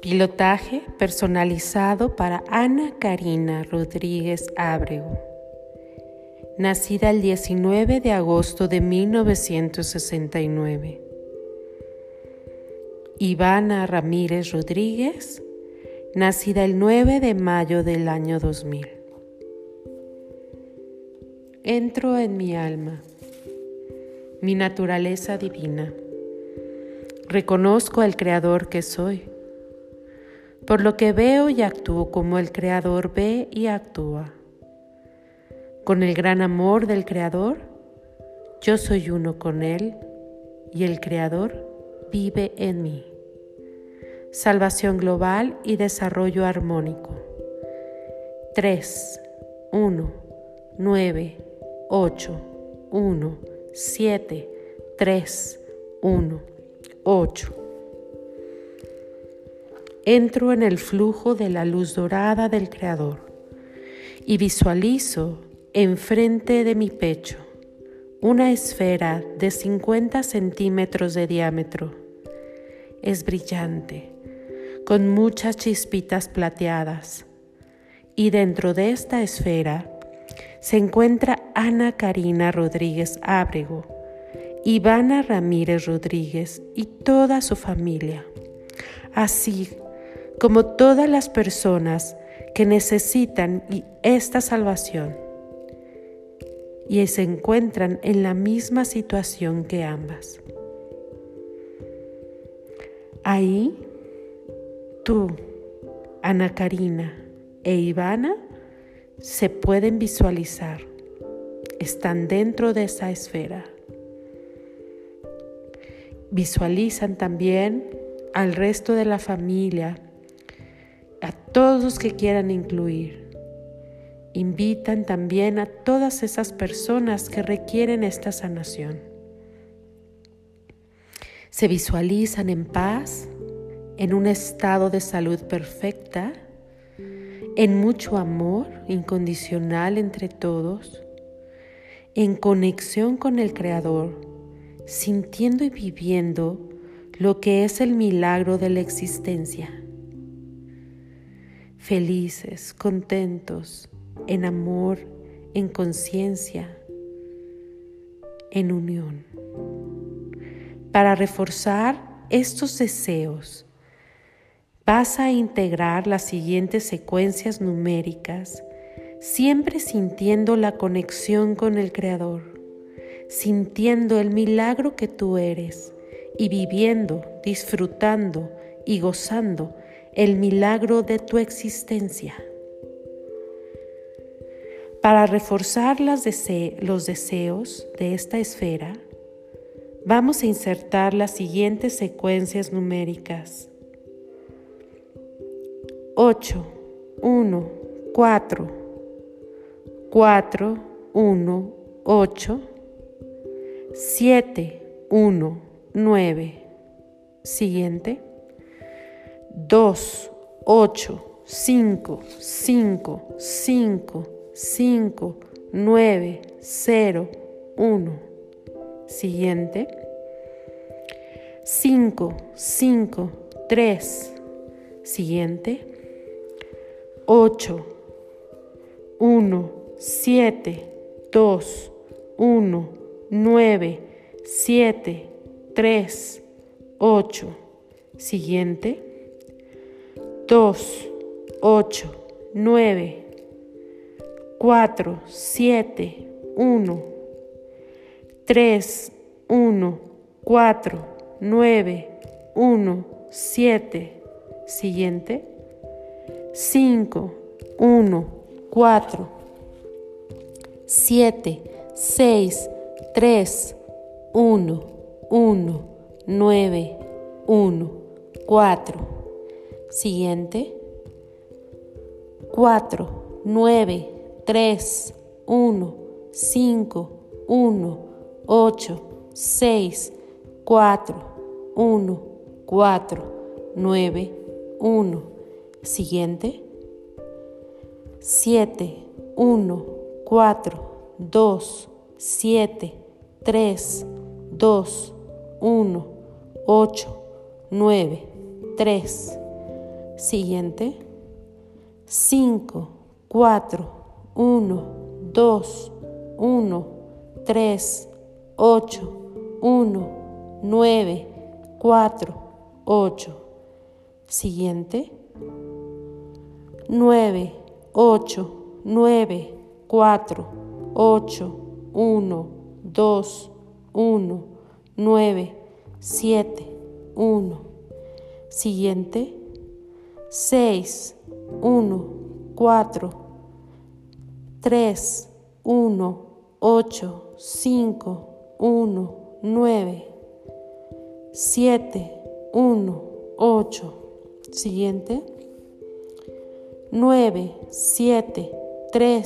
Pilotaje personalizado para Ana Karina Rodríguez Ábrego. Nacida el 19 de agosto de 1969. Ivana Ramírez Rodríguez, nacida el 9 de mayo del año 2000. Entro en mi alma, mi naturaleza divina. Reconozco al Creador que soy por lo que veo y actúo como el Creador ve y actúa. Con el gran amor del Creador, yo soy uno con Él y el Creador vive en mí. Salvación global y desarrollo armónico. 3, 1, 9, 8, 1, 7, 3, 1, 8. Entro en el flujo de la luz dorada del Creador y visualizo enfrente de mi pecho una esfera de 50 centímetros de diámetro. Es brillante, con muchas chispitas plateadas. Y dentro de esta esfera se encuentra Ana Karina Rodríguez Ábrego, Ivana Ramírez Rodríguez y toda su familia. Así como todas las personas que necesitan esta salvación y se encuentran en la misma situación que ambas. Ahí, tú, Ana Karina e Ivana se pueden visualizar, están dentro de esa esfera. Visualizan también al resto de la familia a todos los que quieran incluir. Invitan también a todas esas personas que requieren esta sanación. Se visualizan en paz, en un estado de salud perfecta, en mucho amor incondicional entre todos, en conexión con el Creador, sintiendo y viviendo lo que es el milagro de la existencia felices, contentos, en amor, en conciencia, en unión. Para reforzar estos deseos, vas a integrar las siguientes secuencias numéricas, siempre sintiendo la conexión con el Creador, sintiendo el milagro que tú eres y viviendo, disfrutando y gozando el milagro de tu existencia. Para reforzar los deseos de esta esfera, vamos a insertar las siguientes secuencias numéricas. 8, 1, 4, 4, 1, 8, 7, 1, 9. Siguiente. 2, 8, 5, 5, 5, 5, 9, 0, 1. Siguiente. 5, 5, 3. Siguiente. 8, 1, 7, 2, 1, 9, 7, 3, 8. Siguiente. 2, 8, 9, 4, 7, 1, 3, 1, 4, 9, 1, 7. Siguiente. 5, 1, 4, 7, 6, 3, 1, 1, 9, 1, 4. Siguiente. 4, 9, 3, 1, 5, 1, 8, 6, 4, 1, 4, 9, 1. Siguiente. 7, 1, 4, 2, 7, 3, 2, 1, 8, 9, 3. Siguiente. 5, 4, 1, 2, 1, 3, 8, 1, 9, 4, 8. Siguiente. 9, 8, 9, 4, 8, 1, 2, 1, 9, 7, 1. Siguiente. 6, 1, 4, 3, 1, 8, 5, 1, 9, 7, 1, 8. Siguiente. 9, 7, 3,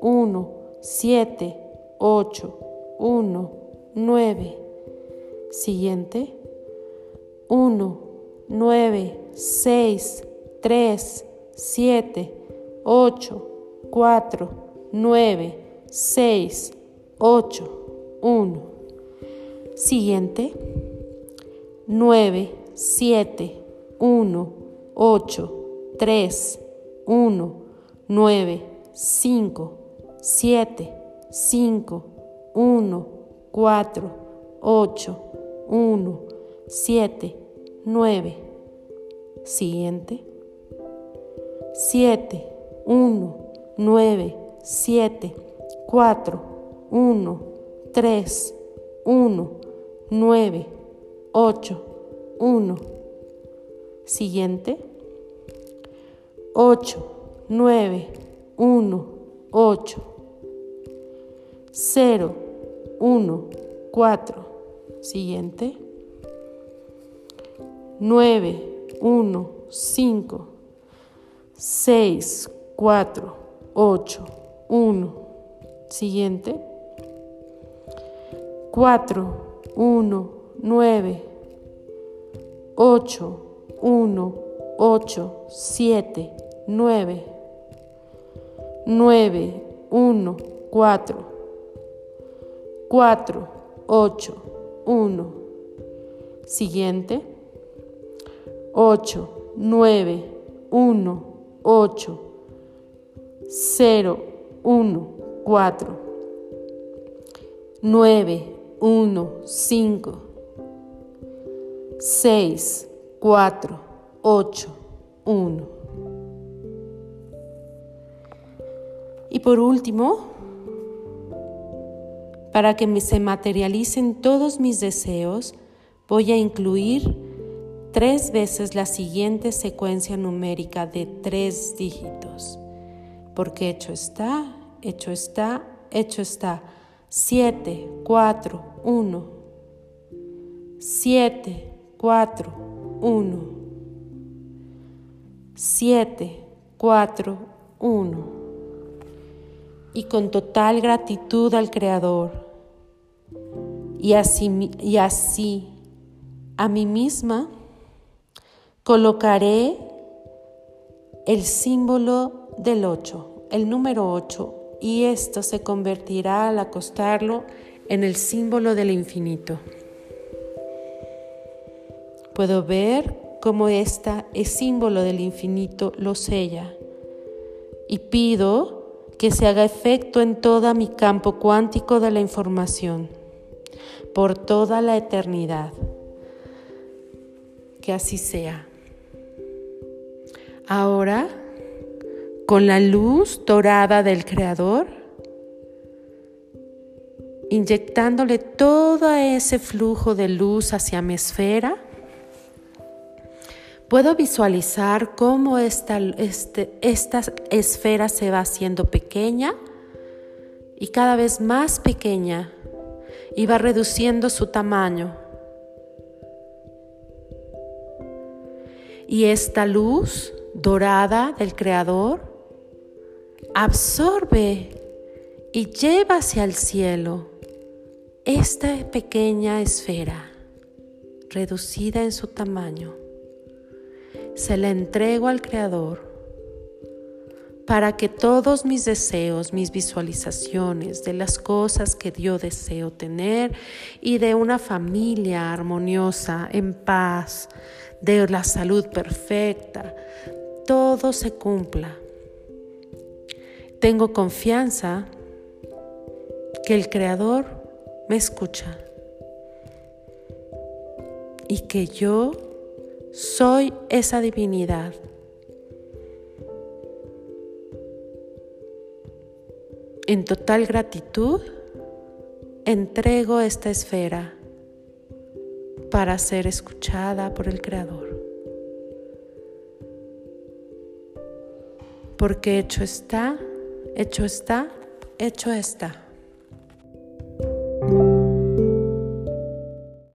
1, 7, 8, 1, 9. Siguiente. 1, 9, 6, 3, 7, 8, 4, 9, 6, 8, 1. Siguiente. 9, 7, 1, 8, 3, 1, 9, 5, 7, 5, 1, 4, 8, 1, 7, 9. Siguiente. 7, 1, 9, 7, 4, 1, 3, 1, 9, 8, 1. Siguiente. 8, 9, 1, 8. 0, 1, 4. Siguiente. 9, 1, 5. 6, 4, 8, 1. Siguiente. 4, 1, 9, 8, 1, 8, 7, 9, 9, 1, 4, 4, 8, 1. Siguiente. 8, 9, 1, 8, 0, 1, 4, 9, 1, 5, 6, 4, 8, 1. Y por último, para que se materialicen todos mis deseos, voy a incluir tres veces la siguiente secuencia numérica de tres dígitos. Porque hecho está, hecho está, hecho está. 7, 4, 1. 7, 4, 1. 7, 4, 1. Y con total gratitud al Creador. Y así, y así a mí misma colocaré el símbolo del 8, el número 8, y esto se convertirá al acostarlo en el símbolo del infinito. Puedo ver cómo esta es símbolo del infinito lo sella y pido que se haga efecto en todo mi campo cuántico de la información por toda la eternidad. Que así sea. Ahora, con la luz dorada del Creador, inyectándole todo ese flujo de luz hacia mi esfera, puedo visualizar cómo esta, este, esta esfera se va haciendo pequeña y cada vez más pequeña y va reduciendo su tamaño. Y esta luz dorada del Creador absorbe y lleva hacia el cielo esta pequeña esfera reducida en su tamaño. Se la entrego al Creador para que todos mis deseos, mis visualizaciones de las cosas que yo deseo tener y de una familia armoniosa, en paz, de la salud perfecta, todo se cumpla. Tengo confianza que el Creador me escucha y que yo soy esa divinidad En total gratitud, entrego esta esfera para ser escuchada por el Creador. Porque hecho está, hecho está, hecho está.